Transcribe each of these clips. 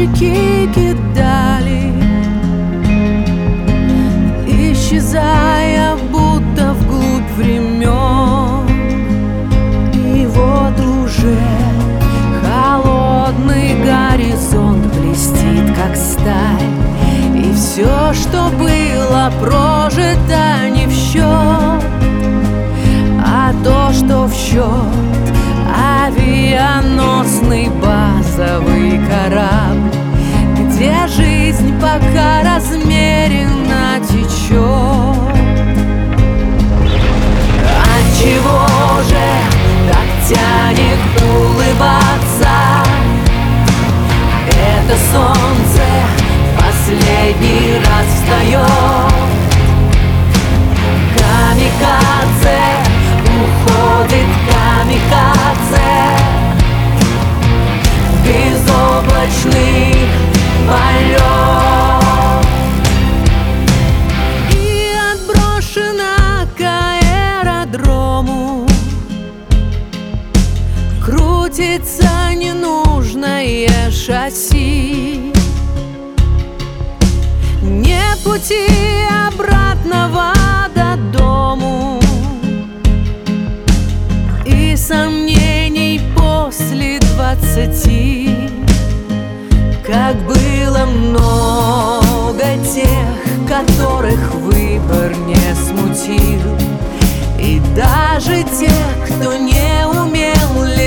мальчики кидали Исчезая будто вглубь времен. И вот уже холодный горизонт блестит, как сталь. И все, что было прожито, солнце последний раз встает Камикадзе уходит камикадзе. Безоблачный полет И отброшена к аэродрому. Крутится ненужное шасси. Не пути обратного до дому И сомнений после двадцати. Как было много тех, которых выбор не смутил И даже тех, кто не умел летать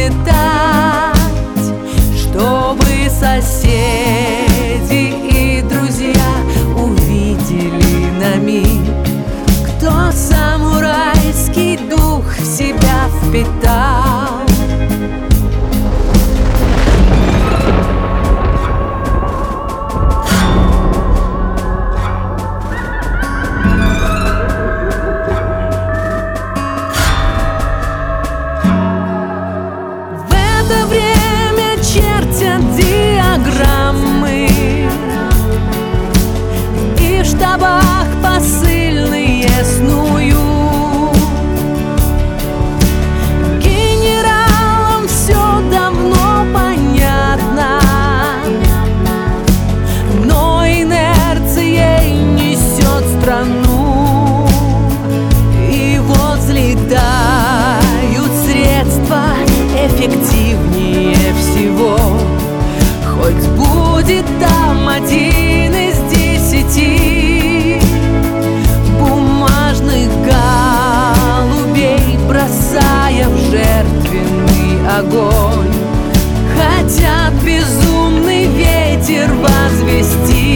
жертвенный огонь. Хотят безумный ветер возвести